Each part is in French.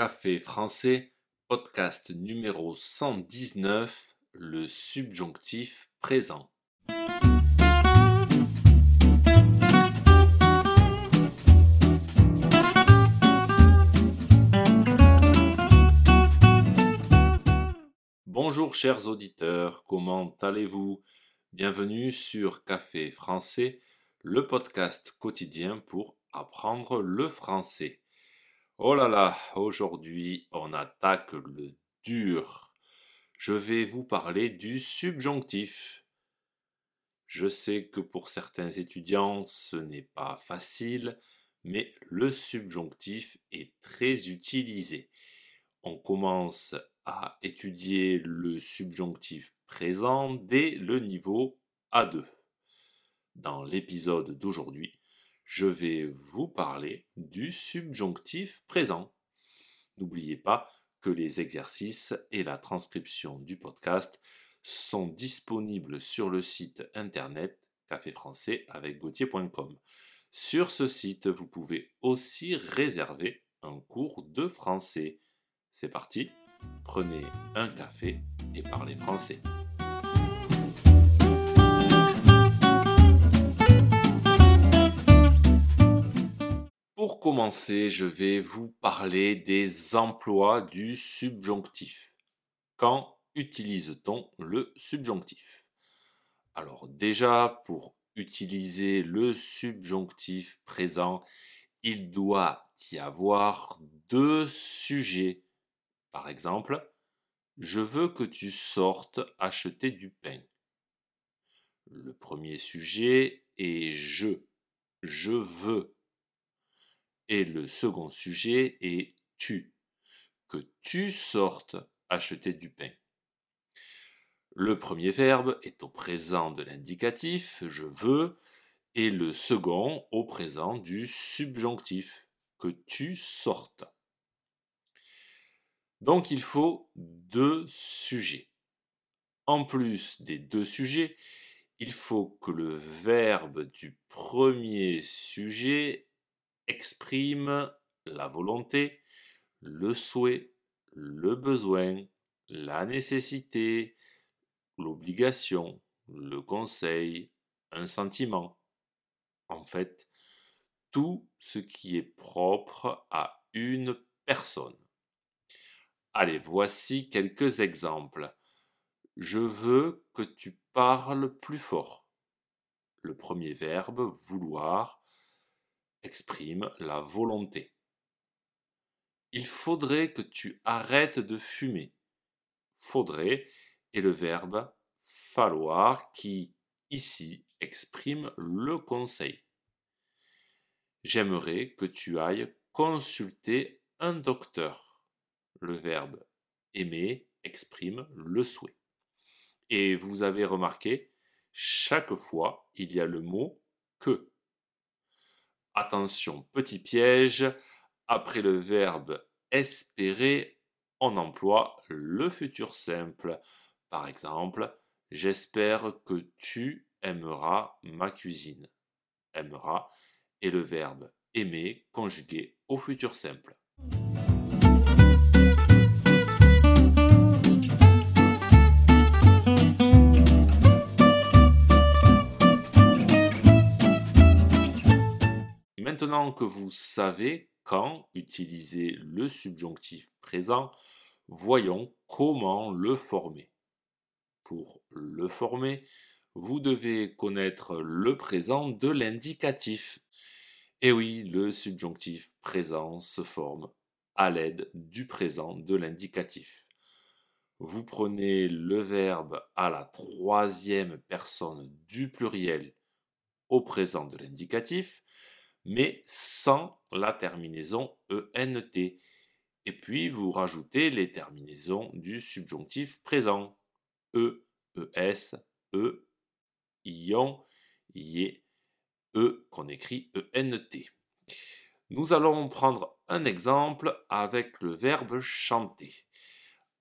Café français, podcast numéro 119, le subjonctif présent. Bonjour chers auditeurs, comment allez-vous? Bienvenue sur Café français, le podcast quotidien pour apprendre le français. Oh là là, aujourd'hui on attaque le dur. Je vais vous parler du subjonctif. Je sais que pour certains étudiants ce n'est pas facile, mais le subjonctif est très utilisé. On commence à étudier le subjonctif présent dès le niveau A2. Dans l'épisode d'aujourd'hui, je vais vous parler du subjonctif présent. N'oubliez pas que les exercices et la transcription du podcast sont disponibles sur le site internet café français avec gauthier.com. Sur ce site, vous pouvez aussi réserver un cours de français. C'est parti, prenez un café et parlez français. Pour commencer, je vais vous parler des emplois du subjonctif. Quand utilise-t-on le subjonctif? Alors déjà, pour utiliser le subjonctif présent, il doit y avoir deux sujets. Par exemple, je veux que tu sortes acheter du pain. Le premier sujet est je. Je veux et le second sujet est tu, que tu sortes acheter du pain. Le premier verbe est au présent de l'indicatif, je veux, et le second au présent du subjonctif, que tu sortes. Donc il faut deux sujets. En plus des deux sujets, il faut que le verbe du premier sujet exprime la volonté, le souhait, le besoin, la nécessité, l'obligation, le conseil, un sentiment. En fait, tout ce qui est propre à une personne. Allez, voici quelques exemples. Je veux que tu parles plus fort. Le premier verbe, vouloir, exprime la volonté. Il faudrait que tu arrêtes de fumer. Faudrait est le verbe falloir qui, ici, exprime le conseil. J'aimerais que tu ailles consulter un docteur. Le verbe aimer exprime le souhait. Et vous avez remarqué, chaque fois, il y a le mot que. Attention, petit piège, après le verbe espérer, on emploie le futur simple. Par exemple, j'espère que tu aimeras ma cuisine. Aimera est le verbe aimer conjugué au futur simple. Maintenant que vous savez quand utiliser le subjonctif présent, voyons comment le former. Pour le former, vous devez connaître le présent de l'indicatif. Et oui, le subjonctif présent se forme à l'aide du présent de l'indicatif. Vous prenez le verbe à la troisième personne du pluriel au présent de l'indicatif mais sans la terminaison ENT. Et puis vous rajoutez les terminaisons du subjonctif présent. E, ES, E, ION, IE, E qu'on écrit ENT. Nous allons prendre un exemple avec le verbe chanter.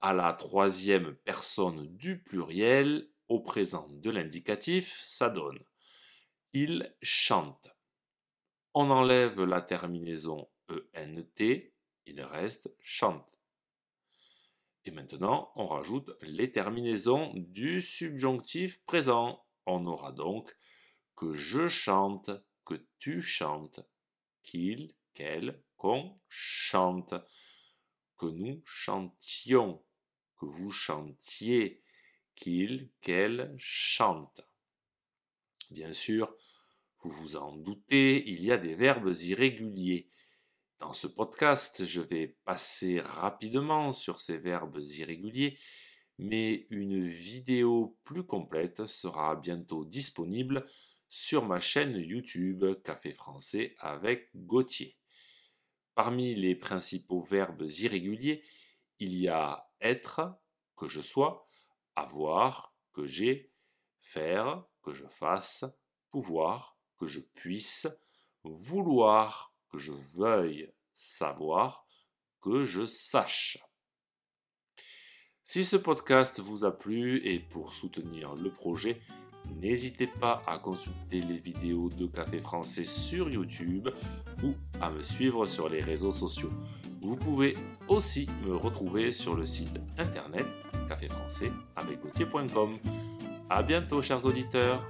À la troisième personne du pluriel, au présent de l'indicatif, ça donne il chante on enlève la terminaison ENT il reste chante. Et maintenant, on rajoute les terminaisons du subjonctif présent. On aura donc que je chante, que tu chantes, qu'il, qu'elle, qu'on chante, que nous chantions, que vous chantiez, qu'il, qu'elle chante. Bien sûr, vous vous en doutez, il y a des verbes irréguliers. Dans ce podcast, je vais passer rapidement sur ces verbes irréguliers, mais une vidéo plus complète sera bientôt disponible sur ma chaîne YouTube Café français avec Gauthier. Parmi les principaux verbes irréguliers, il y a être, que je sois, avoir, que j'ai, faire, que je fasse, pouvoir, que je puisse, vouloir, que je veuille, savoir, que je sache. Si ce podcast vous a plu et pour soutenir le projet, n'hésitez pas à consulter les vidéos de Café Français sur YouTube ou à me suivre sur les réseaux sociaux. Vous pouvez aussi me retrouver sur le site internet caféfrançais avec A bientôt chers auditeurs